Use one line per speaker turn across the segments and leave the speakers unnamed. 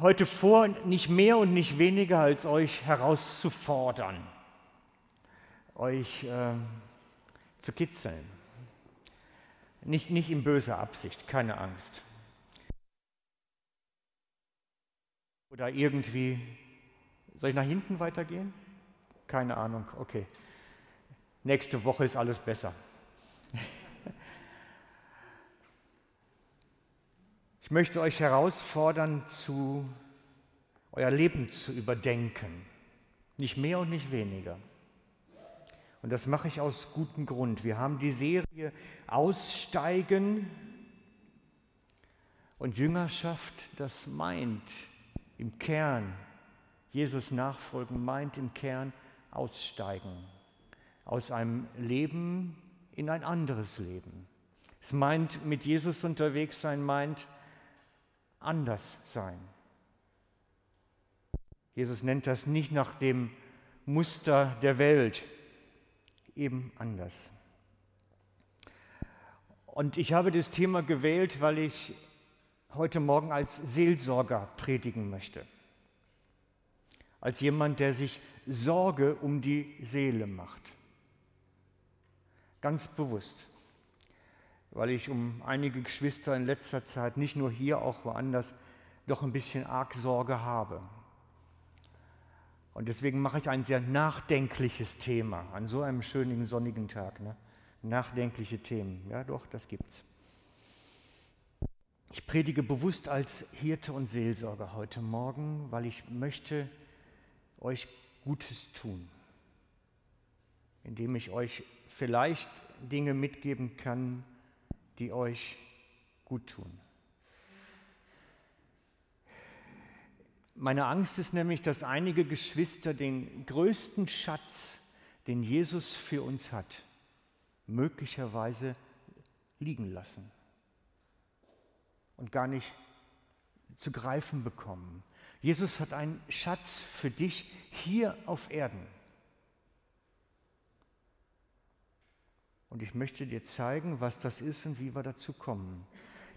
heute vor, nicht mehr und nicht weniger als euch herauszufordern, euch äh, zu kitzeln. Nicht, nicht in böser Absicht, keine Angst. Oder irgendwie, soll ich nach hinten weitergehen? Keine Ahnung, okay. Nächste Woche ist alles besser. Ich möchte euch herausfordern, zu euer Leben zu überdenken. Nicht mehr und nicht weniger. Und das mache ich aus gutem Grund. Wir haben die Serie Aussteigen und Jüngerschaft, das meint im Kern, Jesus nachfolgen, meint im Kern aussteigen aus einem Leben in ein anderes Leben. Es meint mit Jesus unterwegs sein, meint anders sein. Jesus nennt das nicht nach dem Muster der Welt, eben anders. Und ich habe das Thema gewählt, weil ich heute Morgen als Seelsorger predigen möchte. Als jemand, der sich Sorge um die Seele macht. Ganz bewusst weil ich um einige Geschwister in letzter Zeit, nicht nur hier, auch woanders, doch ein bisschen arg Sorge habe. Und deswegen mache ich ein sehr nachdenkliches Thema an so einem schönen sonnigen Tag. Ne? Nachdenkliche Themen, ja doch, das gibt's. Ich predige bewusst als Hirte und Seelsorger heute Morgen, weil ich möchte euch Gutes tun, indem ich euch vielleicht Dinge mitgeben kann, die euch gut tun. Meine Angst ist nämlich, dass einige Geschwister den größten Schatz, den Jesus für uns hat, möglicherweise liegen lassen und gar nicht zu greifen bekommen. Jesus hat einen Schatz für dich hier auf Erden. Und ich möchte dir zeigen, was das ist und wie wir dazu kommen.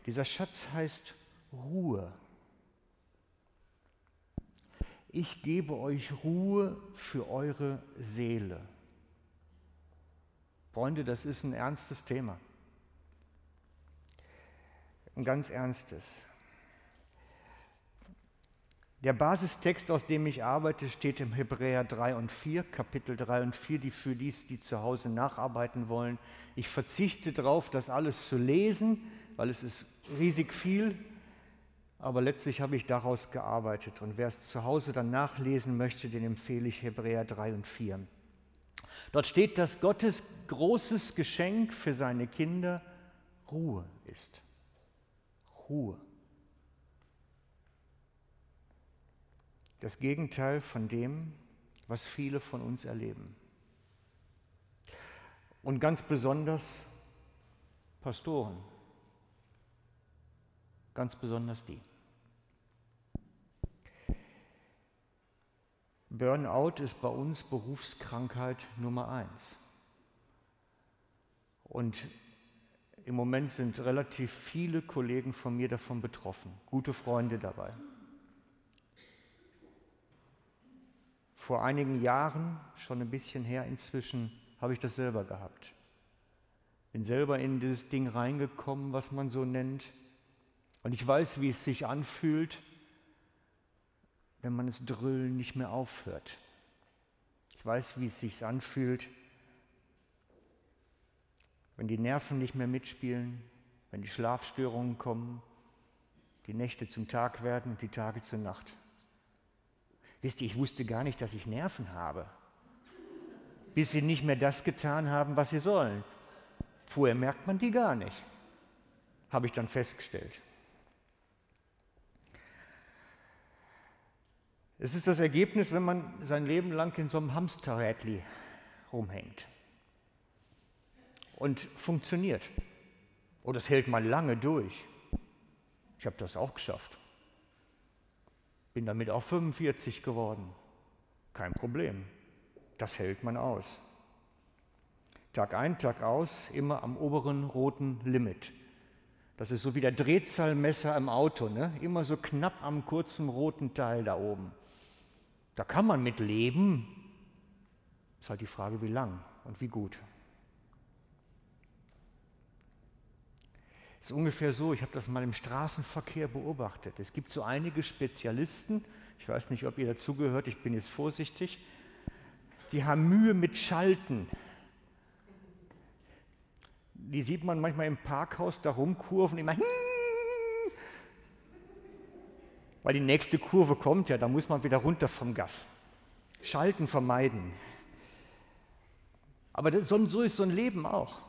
Dieser Schatz heißt Ruhe. Ich gebe euch Ruhe für eure Seele. Freunde, das ist ein ernstes Thema. Ein ganz ernstes. Der Basistext, aus dem ich arbeite, steht im Hebräer 3 und 4, Kapitel 3 und 4, die für dies, die zu Hause nacharbeiten wollen. Ich verzichte darauf, das alles zu lesen, weil es ist riesig viel, aber letztlich habe ich daraus gearbeitet. Und wer es zu Hause dann nachlesen möchte, den empfehle ich Hebräer 3 und 4. Dort steht, dass Gottes großes Geschenk für seine Kinder Ruhe ist. Ruhe. Das Gegenteil von dem, was viele von uns erleben. Und ganz besonders Pastoren. Ganz besonders die. Burnout ist bei uns Berufskrankheit Nummer eins. Und im Moment sind relativ viele Kollegen von mir davon betroffen, gute Freunde dabei. Vor einigen Jahren, schon ein bisschen her inzwischen, habe ich das selber gehabt. Bin selber in dieses Ding reingekommen, was man so nennt. Und ich weiß, wie es sich anfühlt, wenn man das Drüllen nicht mehr aufhört. Ich weiß, wie es sich anfühlt, wenn die Nerven nicht mehr mitspielen, wenn die Schlafstörungen kommen, die Nächte zum Tag werden und die Tage zur Nacht. Wisst ihr, ich wusste gar nicht, dass ich Nerven habe, bis sie nicht mehr das getan haben, was sie sollen. Vorher merkt man die gar nicht, habe ich dann festgestellt. Es ist das Ergebnis, wenn man sein Leben lang in so einem Hamsterrädli rumhängt und funktioniert. Oder es hält mal lange durch. Ich habe das auch geschafft. Bin damit auch 45 geworden. Kein Problem. Das hält man aus. Tag ein, Tag aus, immer am oberen roten Limit. Das ist so wie der Drehzahlmesser im Auto, ne? immer so knapp am kurzen roten Teil da oben. Da kann man mit leben. Ist halt die Frage, wie lang und wie gut. Ist ungefähr so, ich habe das mal im Straßenverkehr beobachtet. Es gibt so einige Spezialisten, ich weiß nicht, ob ihr dazugehört, ich bin jetzt vorsichtig, die haben Mühe mit Schalten die sieht man manchmal im Parkhaus da rumkurven, immer weil die nächste Kurve kommt ja, da muss man wieder runter vom Gas. Schalten vermeiden. Aber so ist so ein Leben auch.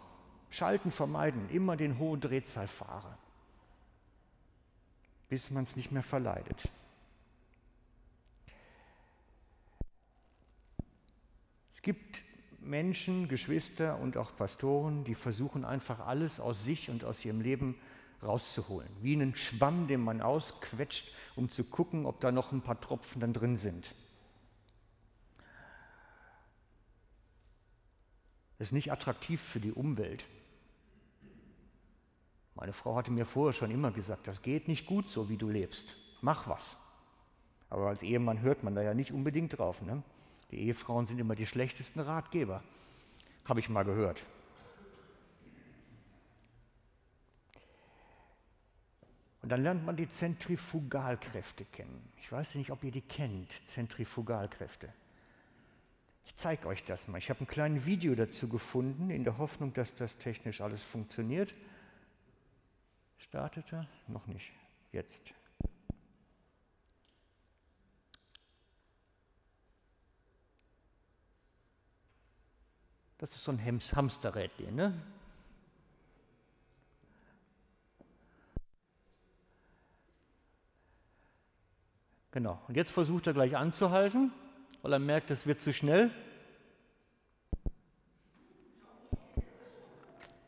Schalten vermeiden, immer den hohen Drehzahl fahren, bis man es nicht mehr verleidet. Es gibt Menschen, Geschwister und auch Pastoren, die versuchen einfach alles aus sich und aus ihrem Leben rauszuholen. Wie einen Schwamm, den man ausquetscht, um zu gucken, ob da noch ein paar Tropfen dann drin sind. Das ist nicht attraktiv für die Umwelt. Meine Frau hatte mir vorher schon immer gesagt, das geht nicht gut so, wie du lebst. Mach was. Aber als Ehemann hört man da ja nicht unbedingt drauf. Ne? Die Ehefrauen sind immer die schlechtesten Ratgeber, habe ich mal gehört. Und dann lernt man die Zentrifugalkräfte kennen. Ich weiß nicht, ob ihr die kennt, Zentrifugalkräfte. Ich zeige euch das mal. Ich habe ein kleines Video dazu gefunden, in der Hoffnung, dass das technisch alles funktioniert. Startet er? Noch nicht. Jetzt. Das ist so ein Hamsterrädchen, ne? Genau. Und jetzt versucht er gleich anzuhalten, weil er merkt, es wird zu schnell.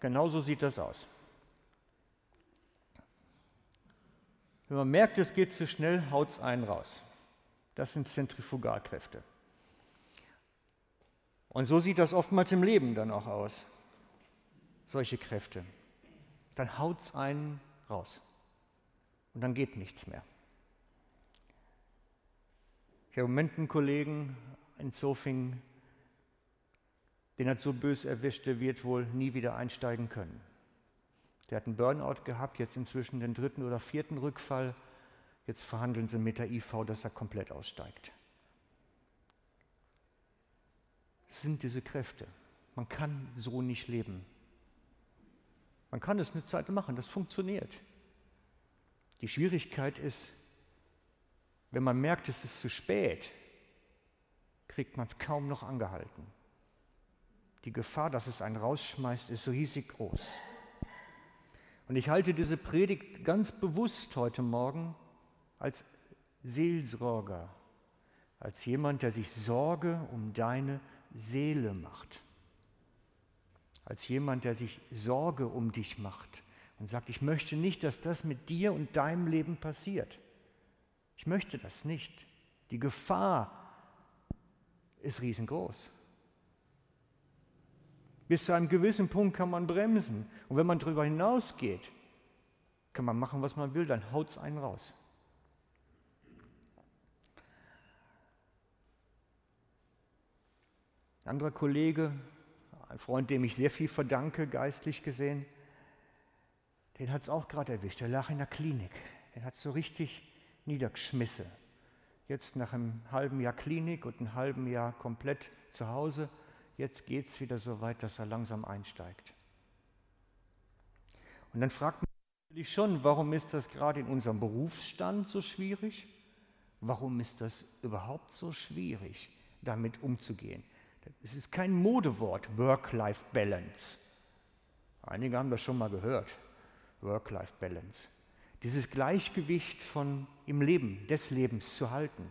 Genauso sieht das aus. Wenn man merkt, es geht zu schnell, haut es einen raus. Das sind Zentrifugalkräfte. Und so sieht das oftmals im Leben dann auch aus, solche Kräfte. Dann haut es einen raus und dann geht nichts mehr. Ich habe im Moment einen Kollegen in Zofingen, den hat so bös erwischt, der wird wohl nie wieder einsteigen können. Der hat einen Burnout gehabt, jetzt inzwischen den dritten oder vierten Rückfall. Jetzt verhandeln sie mit der IV, dass er komplett aussteigt. sind diese Kräfte. Man kann so nicht leben. Man kann es eine Zeit machen, das funktioniert. Die Schwierigkeit ist, wenn man merkt, es ist zu spät, kriegt man es kaum noch angehalten. Die Gefahr, dass es einen rausschmeißt, ist so riesig groß. Und ich halte diese Predigt ganz bewusst heute Morgen als Seelsorger, als jemand, der sich Sorge um deine Seele macht. Als jemand, der sich Sorge um dich macht und sagt, ich möchte nicht, dass das mit dir und deinem Leben passiert. Ich möchte das nicht. Die Gefahr ist riesengroß. Bis zu einem gewissen Punkt kann man bremsen. Und wenn man darüber hinausgeht, kann man machen, was man will, dann haut es einen raus. Ein anderer Kollege, ein Freund, dem ich sehr viel verdanke, geistlich gesehen, den hat es auch gerade erwischt. Der lag in der Klinik. Den hat es so richtig niedergeschmissen. Jetzt nach einem halben Jahr Klinik und einem halben Jahr komplett zu Hause, jetzt geht es wieder so weit, dass er langsam einsteigt. Und dann fragt man sich schon, warum ist das gerade in unserem Berufsstand so schwierig? Warum ist das überhaupt so schwierig, damit umzugehen? Es ist kein Modewort, Work-Life-Balance. Einige haben das schon mal gehört, Work-Life-Balance. Dieses Gleichgewicht von im Leben, des Lebens zu halten.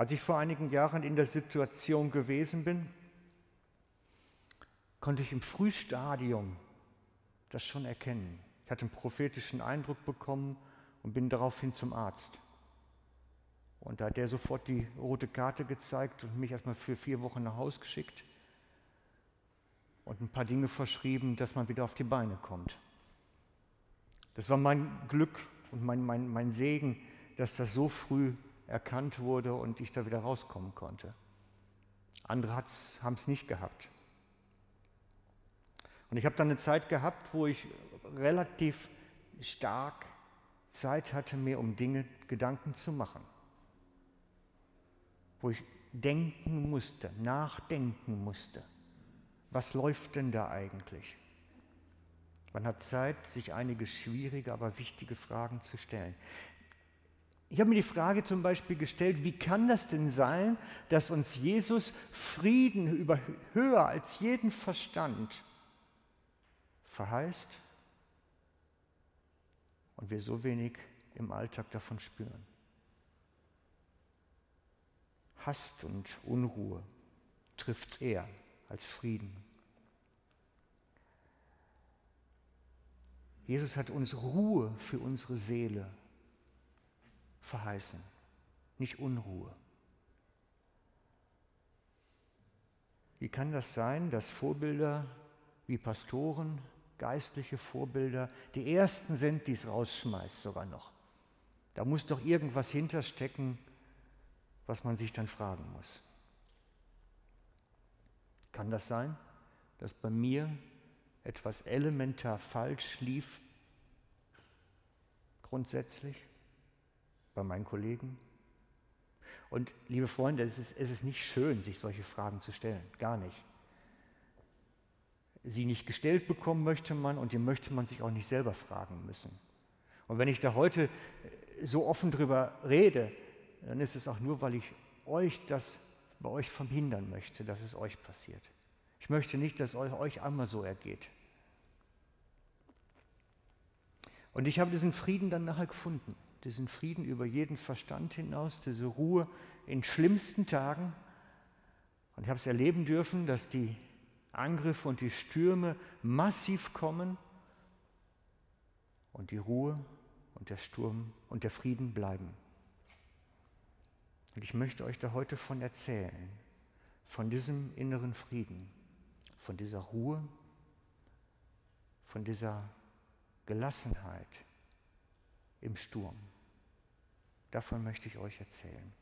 Als ich vor einigen Jahren in der Situation gewesen bin, konnte ich im Frühstadium das schon erkennen. Ich hatte einen prophetischen Eindruck bekommen und bin daraufhin zum Arzt. Und da hat der sofort die rote Karte gezeigt und mich erstmal für vier Wochen nach Hause geschickt. und ein paar Dinge verschrieben, dass man wieder auf die Beine kommt. Das war mein Glück und mein, mein, mein Segen, dass das so früh erkannt wurde und ich da wieder rauskommen konnte. Andere haben es nicht gehabt. Und ich habe dann eine Zeit gehabt, wo ich relativ stark Zeit hatte, mir um Dinge Gedanken zu machen. Wo ich denken musste, nachdenken musste. Was läuft denn da eigentlich? Man hat Zeit, sich einige schwierige, aber wichtige Fragen zu stellen. Ich habe mir die Frage zum Beispiel gestellt, wie kann das denn sein, dass uns Jesus Frieden über, höher als jeden Verstand verheißt und wir so wenig im Alltag davon spüren? Hast und Unruhe trifft es eher als Frieden. Jesus hat uns Ruhe für unsere Seele verheißen, nicht Unruhe. Wie kann das sein, dass Vorbilder wie Pastoren, geistliche Vorbilder, die ersten sind, die es rausschmeißt sogar noch? Da muss doch irgendwas hinterstecken, was man sich dann fragen muss. Kann das sein, dass bei mir etwas elementar falsch lief, grundsätzlich? Bei meinen Kollegen. Und liebe Freunde, es ist, es ist nicht schön, sich solche Fragen zu stellen, gar nicht. Sie nicht gestellt bekommen möchte man und die möchte man sich auch nicht selber fragen müssen. Und wenn ich da heute so offen drüber rede, dann ist es auch nur, weil ich euch das bei euch verhindern möchte, dass es euch passiert. Ich möchte nicht, dass es euch einmal so ergeht. Und ich habe diesen Frieden dann nachher gefunden diesen Frieden über jeden Verstand hinaus, diese Ruhe in schlimmsten Tagen. Und ich habe es erleben dürfen, dass die Angriffe und die Stürme massiv kommen und die Ruhe und der Sturm und der Frieden bleiben. Und ich möchte euch da heute von erzählen, von diesem inneren Frieden, von dieser Ruhe, von dieser Gelassenheit im Sturm. Davon möchte ich euch erzählen.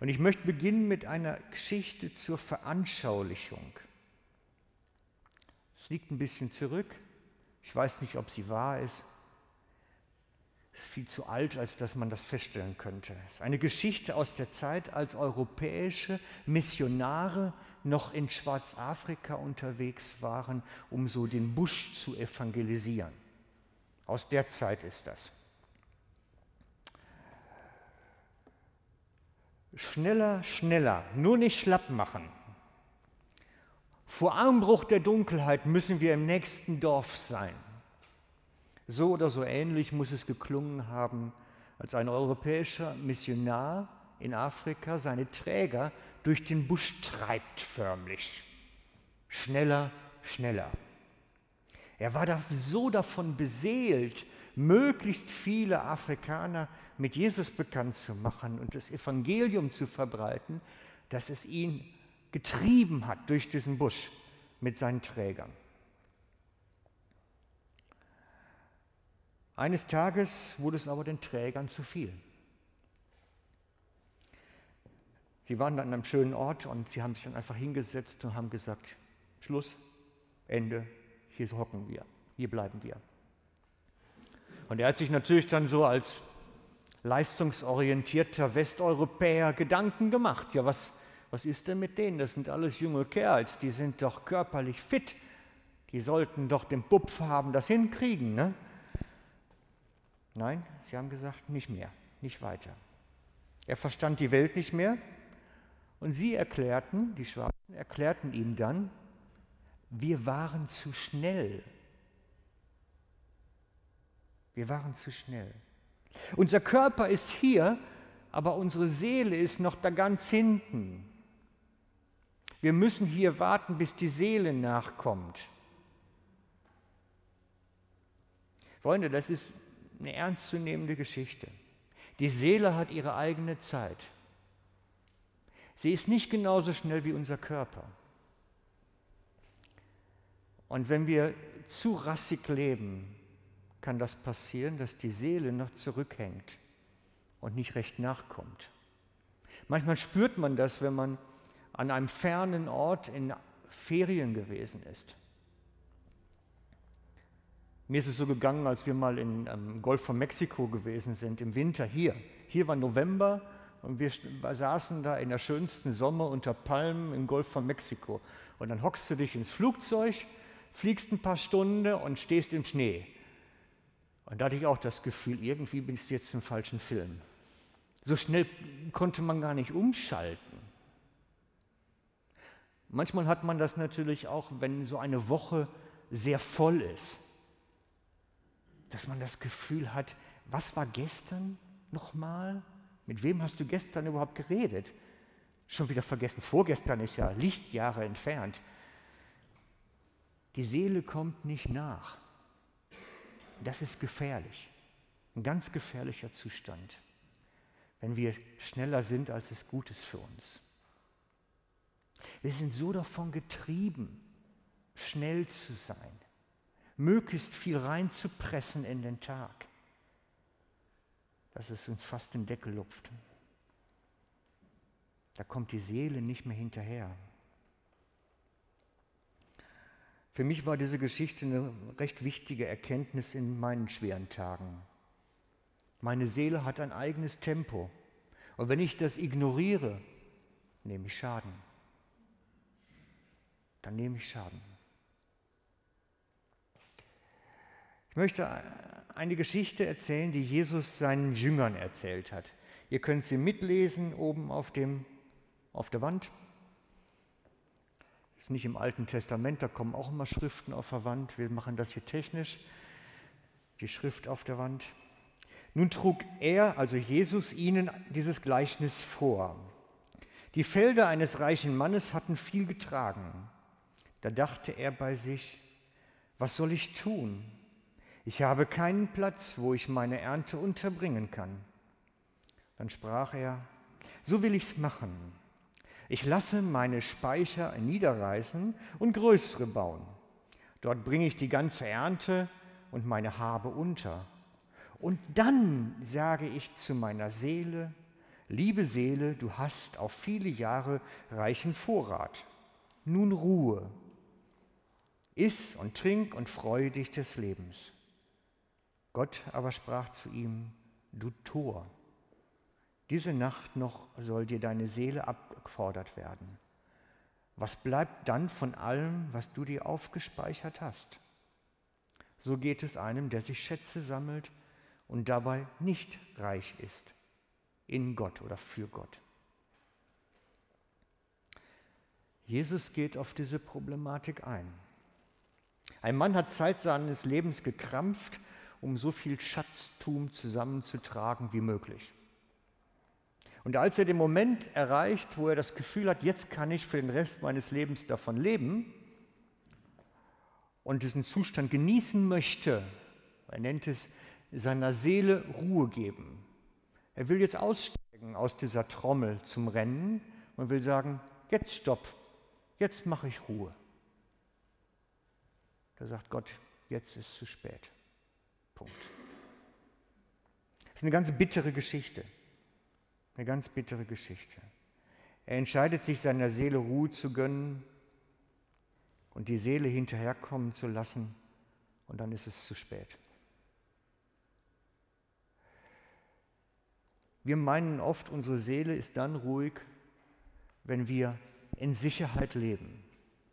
Und ich möchte beginnen mit einer Geschichte zur Veranschaulichung. Es liegt ein bisschen zurück. Ich weiß nicht, ob sie wahr ist. Es ist viel zu alt, als dass man das feststellen könnte. Es ist eine Geschichte aus der Zeit, als europäische Missionare noch in Schwarzafrika unterwegs waren, um so den Busch zu evangelisieren. Aus der Zeit ist das. Schneller, schneller, nur nicht schlapp machen. Vor Anbruch der Dunkelheit müssen wir im nächsten Dorf sein. So oder so ähnlich muss es geklungen haben, als ein europäischer Missionar in Afrika seine Träger durch den Busch treibt förmlich. Schneller, schneller. Er war so davon beseelt, möglichst viele Afrikaner mit Jesus bekannt zu machen und das Evangelium zu verbreiten, dass es ihn getrieben hat durch diesen Busch mit seinen Trägern. Eines Tages wurde es aber den Trägern zu viel. Sie waren dann an einem schönen Ort und sie haben sich dann einfach hingesetzt und haben gesagt, Schluss, Ende, hier hocken wir, hier bleiben wir. Und er hat sich natürlich dann so als leistungsorientierter Westeuropäer Gedanken gemacht. Ja, was, was ist denn mit denen? Das sind alles junge Kerls, die sind doch körperlich fit. Die sollten doch den Bupf haben, das hinkriegen. Ne? Nein, sie haben gesagt, nicht mehr, nicht weiter. Er verstand die Welt nicht mehr und sie erklärten, die Schwarzen erklärten ihm dann, wir waren zu schnell wir waren zu schnell. Unser Körper ist hier, aber unsere Seele ist noch da ganz hinten. Wir müssen hier warten, bis die Seele nachkommt. Freunde, das ist eine ernstzunehmende Geschichte. Die Seele hat ihre eigene Zeit. Sie ist nicht genauso schnell wie unser Körper. Und wenn wir zu rassig leben, kann das passieren, dass die Seele noch zurückhängt und nicht recht nachkommt. Manchmal spürt man das, wenn man an einem fernen Ort in Ferien gewesen ist. Mir ist es so gegangen, als wir mal im ähm, Golf von Mexiko gewesen sind, im Winter hier. Hier war November und wir saßen da in der schönsten Sommer unter Palmen im Golf von Mexiko. Und dann hockst du dich ins Flugzeug, fliegst ein paar Stunden und stehst im Schnee. Und da hatte ich auch das Gefühl, irgendwie bin ich jetzt im falschen Film. So schnell konnte man gar nicht umschalten. Manchmal hat man das natürlich auch, wenn so eine Woche sehr voll ist dass man das Gefühl hat, was war gestern nochmal? Mit wem hast du gestern überhaupt geredet? Schon wieder vergessen. Vorgestern ist ja Lichtjahre entfernt. Die Seele kommt nicht nach. Das ist gefährlich. Ein ganz gefährlicher Zustand, wenn wir schneller sind, als es gut ist für uns. Wir sind so davon getrieben, schnell zu sein möglichst viel reinzupressen in den Tag, dass es uns fast den Deckel lupft. Da kommt die Seele nicht mehr hinterher. Für mich war diese Geschichte eine recht wichtige Erkenntnis in meinen schweren Tagen. Meine Seele hat ein eigenes Tempo. Und wenn ich das ignoriere, nehme ich Schaden. Dann nehme ich Schaden. Ich möchte eine Geschichte erzählen, die Jesus seinen Jüngern erzählt hat. Ihr könnt sie mitlesen oben auf, dem, auf der Wand. Ist nicht im Alten Testament, da kommen auch immer Schriften auf der Wand. Wir machen das hier technisch. Die Schrift auf der Wand. Nun trug er, also Jesus, ihnen dieses Gleichnis vor. Die Felder eines reichen Mannes hatten viel getragen. Da dachte er bei sich, was soll ich tun? ich habe keinen Platz, wo ich meine Ernte unterbringen kann. Dann sprach er, so will ich's machen. Ich lasse meine Speicher niederreißen und größere bauen. Dort bringe ich die ganze Ernte und meine Habe unter. Und dann sage ich zu meiner Seele, liebe Seele, du hast auf viele Jahre reichen Vorrat. Nun Ruhe. Iss und trink und freue dich des Lebens. Gott aber sprach zu ihm, du Tor, diese Nacht noch soll dir deine Seele abgefordert werden. Was bleibt dann von allem, was du dir aufgespeichert hast? So geht es einem, der sich Schätze sammelt und dabei nicht reich ist in Gott oder für Gott. Jesus geht auf diese Problematik ein. Ein Mann hat Zeit seines Lebens gekrampft um so viel Schatztum zusammenzutragen wie möglich. Und als er den Moment erreicht, wo er das Gefühl hat, jetzt kann ich für den Rest meines Lebens davon leben und diesen Zustand genießen möchte, er nennt es seiner Seele Ruhe geben. Er will jetzt aussteigen aus dieser Trommel zum Rennen und will sagen, jetzt stopp, jetzt mache ich Ruhe. Da sagt Gott, jetzt ist es zu spät. Punkt. Das ist eine ganz bittere Geschichte. Eine ganz bittere Geschichte. Er entscheidet sich, seiner Seele Ruhe zu gönnen und die Seele hinterherkommen zu lassen und dann ist es zu spät. Wir meinen oft, unsere Seele ist dann ruhig, wenn wir in Sicherheit leben,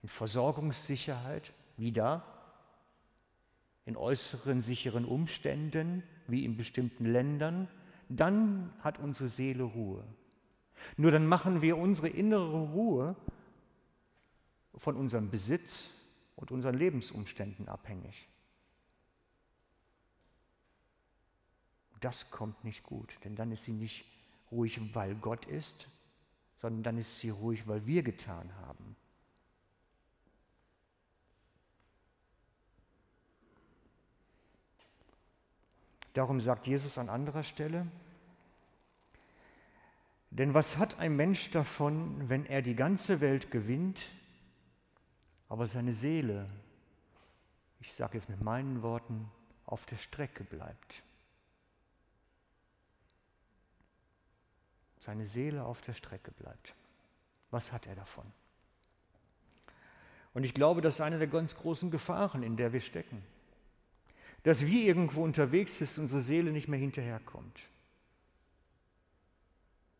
in Versorgungssicherheit, wie da, in äußeren sicheren Umständen, wie in bestimmten Ländern, dann hat unsere Seele Ruhe. Nur dann machen wir unsere innere Ruhe von unserem Besitz und unseren Lebensumständen abhängig. Das kommt nicht gut, denn dann ist sie nicht ruhig, weil Gott ist, sondern dann ist sie ruhig, weil wir getan haben. Darum sagt Jesus an anderer Stelle, denn was hat ein Mensch davon, wenn er die ganze Welt gewinnt, aber seine Seele ich sage jetzt mit meinen Worten, auf der Strecke bleibt. Seine Seele auf der Strecke bleibt. Was hat er davon? Und ich glaube, das ist eine der ganz großen Gefahren, in der wir stecken. Dass wir irgendwo unterwegs sind, unsere Seele nicht mehr hinterherkommt.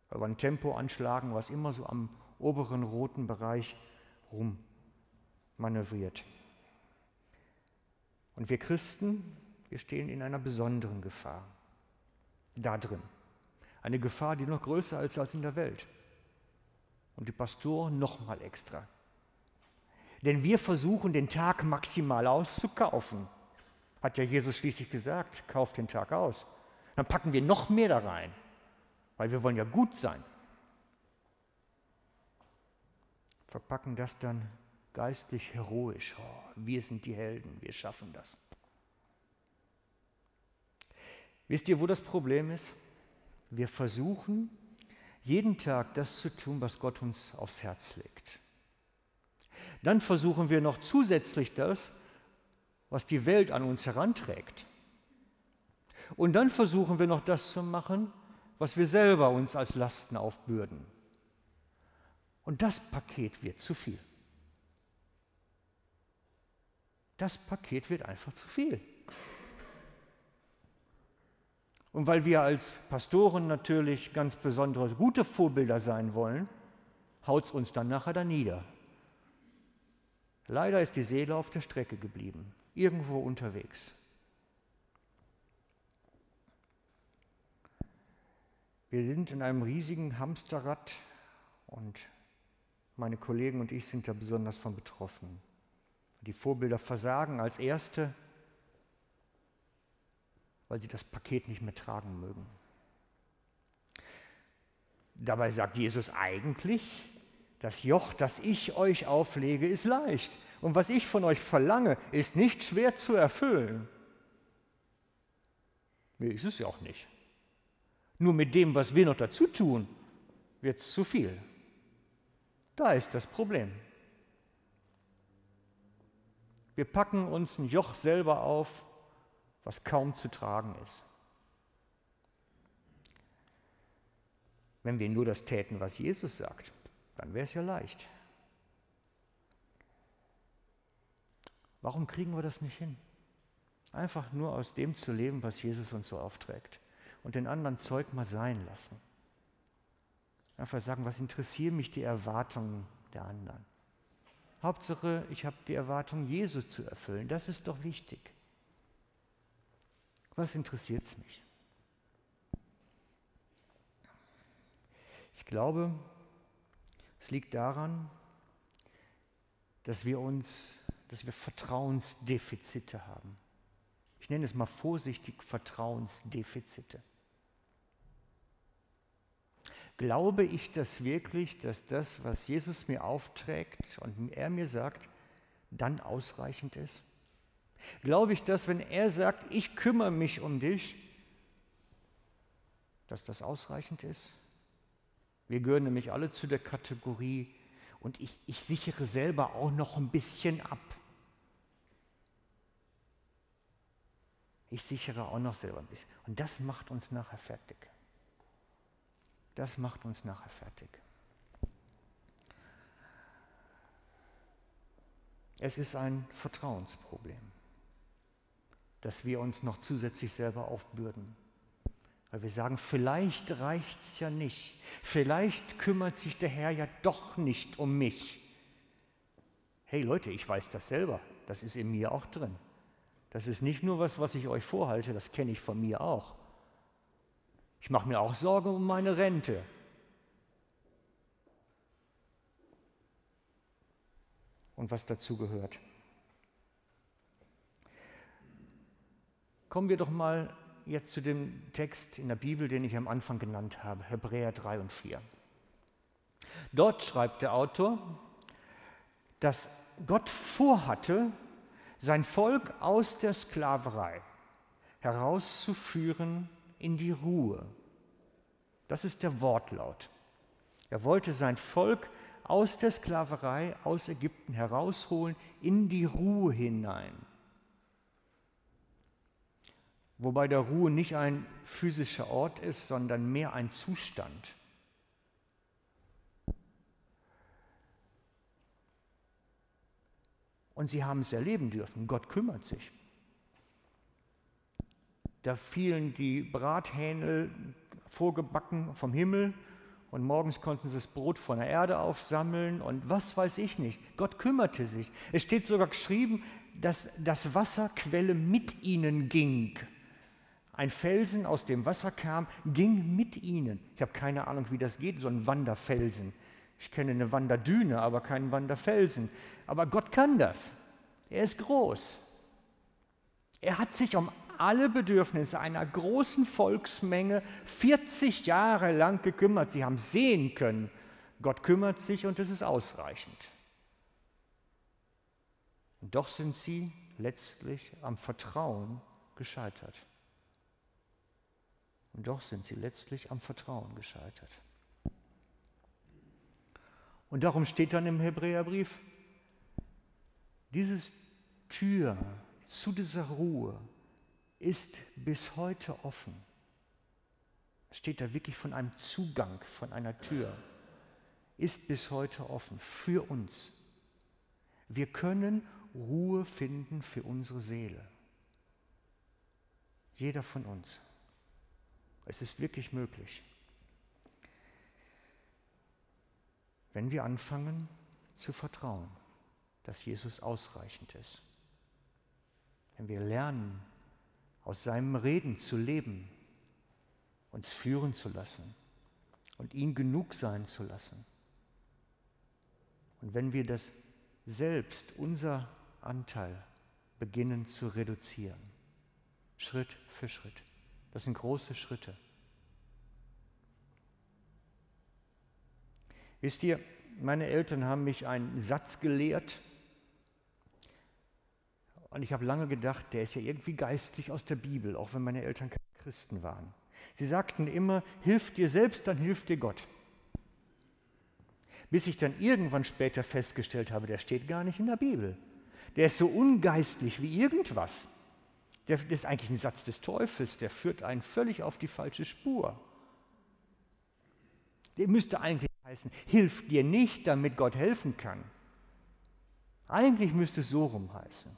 Weil wir ein Tempo anschlagen, was immer so am oberen roten Bereich rum manövriert. Und wir Christen, wir stehen in einer besonderen Gefahr. Da drin. Eine Gefahr, die noch größer ist als in der Welt. Und die Pastoren noch mal extra. Denn wir versuchen, den Tag maximal auszukaufen. Hat ja Jesus schließlich gesagt, kauft den Tag aus. Dann packen wir noch mehr da rein, weil wir wollen ja gut sein. Verpacken das dann geistlich heroisch. Oh, wir sind die Helden, wir schaffen das. Wisst ihr, wo das Problem ist? Wir versuchen jeden Tag das zu tun, was Gott uns aufs Herz legt. Dann versuchen wir noch zusätzlich das, was die Welt an uns heranträgt. Und dann versuchen wir noch das zu machen, was wir selber uns als Lasten aufbürden. Und das Paket wird zu viel. Das Paket wird einfach zu viel. Und weil wir als Pastoren natürlich ganz besondere gute Vorbilder sein wollen, haut es uns dann nachher da nieder. Leider ist die Seele auf der Strecke geblieben, irgendwo unterwegs. Wir sind in einem riesigen Hamsterrad und meine Kollegen und ich sind da besonders von betroffen. Die Vorbilder versagen als Erste, weil sie das Paket nicht mehr tragen mögen. Dabei sagt Jesus eigentlich, das Joch, das ich euch auflege, ist leicht. Und was ich von euch verlange, ist nicht schwer zu erfüllen. Nee, ist es ja auch nicht. Nur mit dem, was wir noch dazu tun, wird es zu viel. Da ist das Problem. Wir packen uns ein Joch selber auf, was kaum zu tragen ist. Wenn wir nur das täten, was Jesus sagt, dann wäre es ja leicht. Warum kriegen wir das nicht hin? Einfach nur aus dem zu leben, was Jesus uns so aufträgt und den anderen Zeug mal sein lassen. Einfach sagen, was interessieren mich die Erwartungen der anderen? Hauptsache, ich habe die Erwartung, Jesus zu erfüllen. Das ist doch wichtig. Was interessiert es mich? Ich glaube, es liegt daran, dass wir uns, dass wir Vertrauensdefizite haben. Ich nenne es mal vorsichtig Vertrauensdefizite. Glaube ich das wirklich, dass das, was Jesus mir aufträgt und er mir sagt, dann ausreichend ist? Glaube ich das, wenn er sagt, ich kümmere mich um dich, dass das ausreichend ist? Wir gehören nämlich alle zu der Kategorie und ich, ich sichere selber auch noch ein bisschen ab. Ich sichere auch noch selber ein bisschen. Und das macht uns nachher fertig. Das macht uns nachher fertig. Es ist ein Vertrauensproblem, dass wir uns noch zusätzlich selber aufbürden. Weil wir sagen, vielleicht reicht es ja nicht. Vielleicht kümmert sich der Herr ja doch nicht um mich. Hey Leute, ich weiß das selber. Das ist in mir auch drin. Das ist nicht nur was, was ich euch vorhalte, das kenne ich von mir auch. Ich mache mir auch Sorge um meine Rente. Und was dazu gehört. Kommen wir doch mal jetzt zu dem Text in der Bibel, den ich am Anfang genannt habe, Hebräer 3 und 4. Dort schreibt der Autor, dass Gott vorhatte, sein Volk aus der Sklaverei herauszuführen in die Ruhe. Das ist der Wortlaut. Er wollte sein Volk aus der Sklaverei aus Ägypten herausholen in die Ruhe hinein. Wobei der Ruhe nicht ein physischer Ort ist, sondern mehr ein Zustand. Und sie haben es erleben dürfen. Gott kümmert sich. Da fielen die Brathähnel vorgebacken vom Himmel und morgens konnten sie das Brot von der Erde aufsammeln und was weiß ich nicht. Gott kümmerte sich. Es steht sogar geschrieben, dass das Wasserquelle mit ihnen ging. Ein Felsen, aus dem Wasser kam, ging mit ihnen. Ich habe keine Ahnung, wie das geht, so ein Wanderfelsen. Ich kenne eine Wanderdüne, aber keinen Wanderfelsen. Aber Gott kann das. Er ist groß. Er hat sich um alle Bedürfnisse einer großen Volksmenge 40 Jahre lang gekümmert. Sie haben sehen können, Gott kümmert sich und es ist ausreichend. Und doch sind sie letztlich am Vertrauen gescheitert. Und doch sind sie letztlich am Vertrauen gescheitert. Und darum steht dann im Hebräerbrief, dieses Tür zu dieser Ruhe ist bis heute offen. Steht da wirklich von einem Zugang, von einer Tür. Ist bis heute offen für uns. Wir können Ruhe finden für unsere Seele. Jeder von uns. Es ist wirklich möglich. Wenn wir anfangen zu vertrauen dass Jesus ausreichend ist. Wenn wir lernen, aus seinem Reden zu leben, uns führen zu lassen und ihn genug sein zu lassen. Und wenn wir das selbst, unser Anteil, beginnen zu reduzieren, Schritt für Schritt. Das sind große Schritte. Wisst ihr, meine Eltern haben mich einen Satz gelehrt, und ich habe lange gedacht, der ist ja irgendwie geistlich aus der Bibel, auch wenn meine Eltern keine Christen waren. Sie sagten immer, hilf dir selbst, dann hilft dir Gott. Bis ich dann irgendwann später festgestellt habe, der steht gar nicht in der Bibel. Der ist so ungeistlich wie irgendwas. Der, das ist eigentlich ein Satz des Teufels, der führt einen völlig auf die falsche Spur. Der müsste eigentlich heißen, hilf dir nicht, damit Gott helfen kann. Eigentlich müsste es so rum heißen.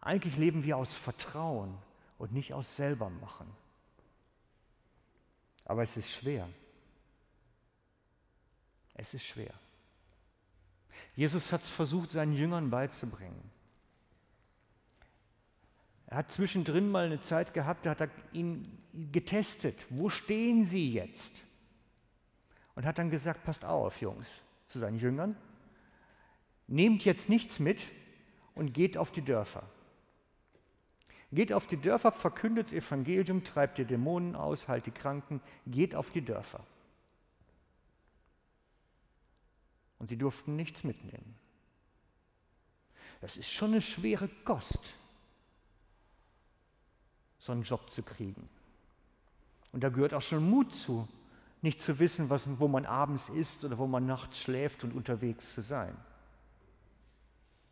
Eigentlich leben wir aus Vertrauen und nicht aus Selbermachen. Aber es ist schwer. Es ist schwer. Jesus hat es versucht, seinen Jüngern beizubringen. Er hat zwischendrin mal eine Zeit gehabt, da hat er ihn getestet. Wo stehen Sie jetzt? Und hat dann gesagt, passt auf, Jungs, zu seinen Jüngern. Nehmt jetzt nichts mit und geht auf die Dörfer. Geht auf die Dörfer, verkündet das Evangelium, treibt die Dämonen aus, heilt die Kranken, geht auf die Dörfer. Und sie durften nichts mitnehmen. Das ist schon eine schwere Kost, so einen Job zu kriegen. Und da gehört auch schon Mut zu, nicht zu wissen, was, wo man abends ist oder wo man nachts schläft und unterwegs zu sein.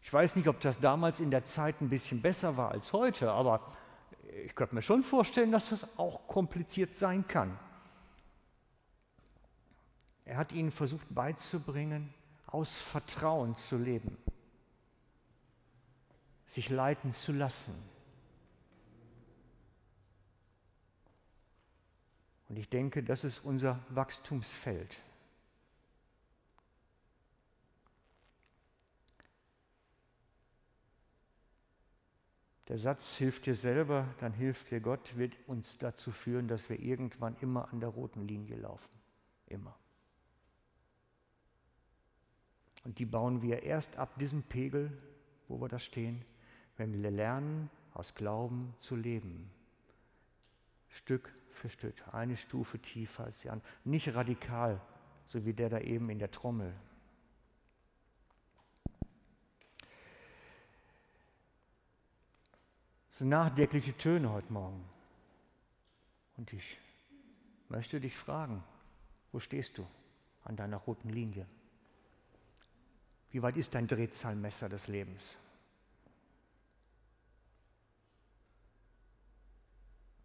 Ich weiß nicht, ob das damals in der Zeit ein bisschen besser war als heute, aber ich könnte mir schon vorstellen, dass das auch kompliziert sein kann. Er hat ihnen versucht beizubringen, aus Vertrauen zu leben, sich leiten zu lassen. Und ich denke, das ist unser Wachstumsfeld. Der Satz hilft dir selber, dann hilft dir Gott, wird uns dazu führen, dass wir irgendwann immer an der roten Linie laufen. Immer. Und die bauen wir erst ab diesem Pegel, wo wir da stehen, wenn wir lernen, aus Glauben zu leben. Stück für Stück, eine Stufe tiefer als die andere. Nicht radikal, so wie der da eben in der Trommel. Sind nachdenkliche Töne heute Morgen. Und ich möchte dich fragen, wo stehst du an deiner roten Linie? Wie weit ist dein Drehzahlmesser des Lebens?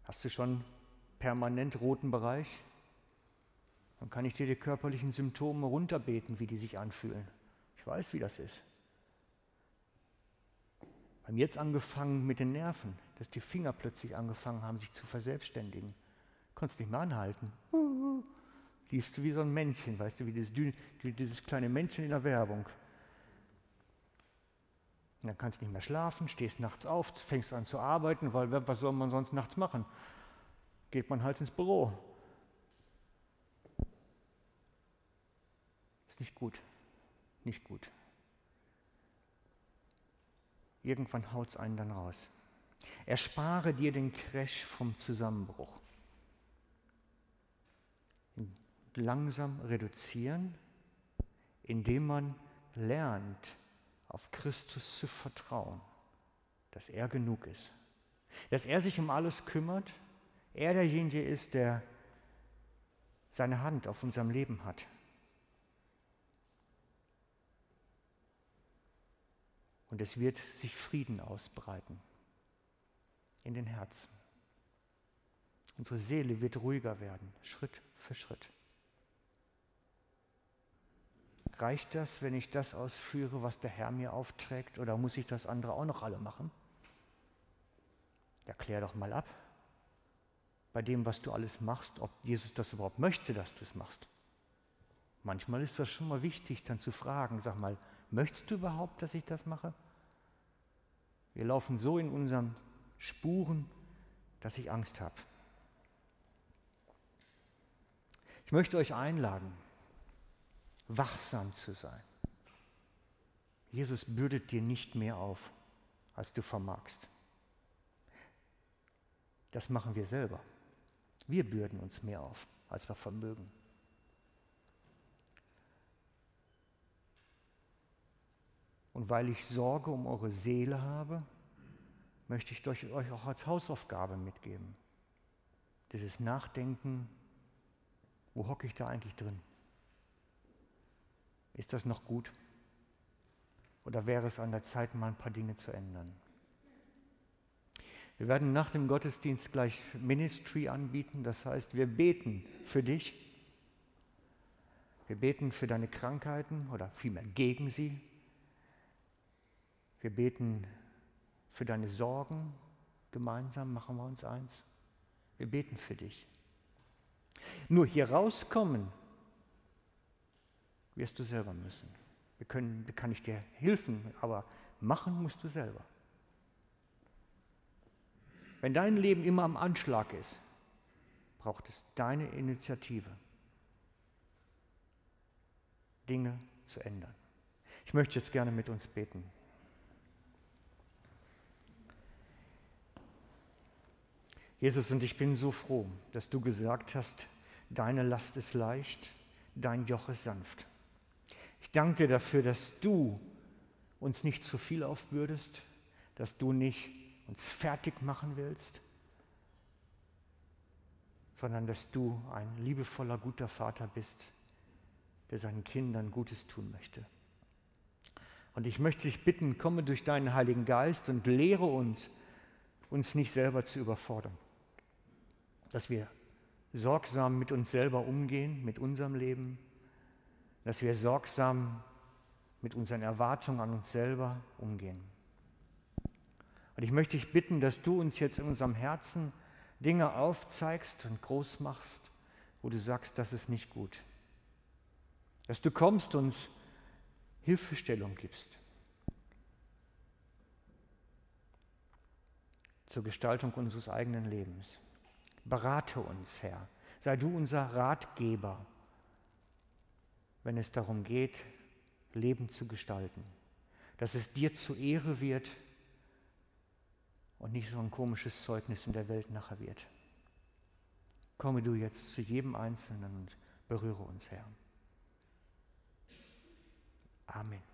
Hast du schon permanent roten Bereich? Dann kann ich dir die körperlichen Symptome runterbeten, wie die sich anfühlen. Ich weiß, wie das ist. Wir haben jetzt angefangen mit den Nerven, dass die Finger plötzlich angefangen haben, sich zu verselbstständigen. Du konntest nicht mehr anhalten. Liefst du wie so ein Männchen, weißt du, wie dieses, wie dieses kleine Männchen in der Werbung. Und dann kannst du nicht mehr schlafen, stehst nachts auf, fängst an zu arbeiten, weil was soll man sonst nachts machen? Geht man halt ins Büro. Ist nicht gut. Nicht gut. Irgendwann haut es einen dann raus. Erspare dir den Crash vom Zusammenbruch. Langsam reduzieren, indem man lernt, auf Christus zu vertrauen, dass er genug ist, dass er sich um alles kümmert, er derjenige ist, der seine Hand auf unserem Leben hat. Und es wird sich Frieden ausbreiten in den Herzen. Unsere Seele wird ruhiger werden, Schritt für Schritt. Reicht das, wenn ich das ausführe, was der Herr mir aufträgt, oder muss ich das andere auch noch alle machen? Ja, klär doch mal ab bei dem, was du alles machst, ob Jesus das überhaupt möchte, dass du es machst. Manchmal ist das schon mal wichtig, dann zu fragen, sag mal, möchtest du überhaupt, dass ich das mache? Wir laufen so in unseren Spuren, dass ich Angst habe. Ich möchte euch einladen, wachsam zu sein. Jesus bürdet dir nicht mehr auf, als du vermagst. Das machen wir selber. Wir bürden uns mehr auf, als wir vermögen. Und weil ich Sorge um eure Seele habe, möchte ich euch auch als Hausaufgabe mitgeben. Dieses Nachdenken, wo hocke ich da eigentlich drin? Ist das noch gut? Oder wäre es an der Zeit, mal ein paar Dinge zu ändern? Wir werden nach dem Gottesdienst gleich Ministry anbieten, das heißt, wir beten für dich. Wir beten für deine Krankheiten oder vielmehr gegen sie. Wir beten für deine Sorgen. Gemeinsam machen wir uns eins. Wir beten für dich. Nur hier rauskommen wirst du selber müssen. Wir können, da kann ich dir helfen, aber machen musst du selber. Wenn dein Leben immer am Anschlag ist, braucht es deine Initiative, Dinge zu ändern. Ich möchte jetzt gerne mit uns beten. Jesus, und ich bin so froh, dass du gesagt hast, deine Last ist leicht, dein Joch ist sanft. Ich danke dir dafür, dass du uns nicht zu viel aufbürdest, dass du nicht uns fertig machen willst, sondern dass du ein liebevoller, guter Vater bist, der seinen Kindern Gutes tun möchte. Und ich möchte dich bitten, komme durch deinen Heiligen Geist und lehre uns, uns nicht selber zu überfordern dass wir sorgsam mit uns selber umgehen, mit unserem Leben, dass wir sorgsam mit unseren Erwartungen an uns selber umgehen. Und ich möchte dich bitten, dass du uns jetzt in unserem Herzen Dinge aufzeigst und groß machst, wo du sagst, das ist nicht gut. Dass du kommst und uns Hilfestellung gibst. Zur Gestaltung unseres eigenen Lebens. Berate uns, Herr. Sei du unser Ratgeber, wenn es darum geht, Leben zu gestalten. Dass es dir zu Ehre wird und nicht so ein komisches Zeugnis in der Welt nachher wird. Komme du jetzt zu jedem Einzelnen und berühre uns, Herr. Amen.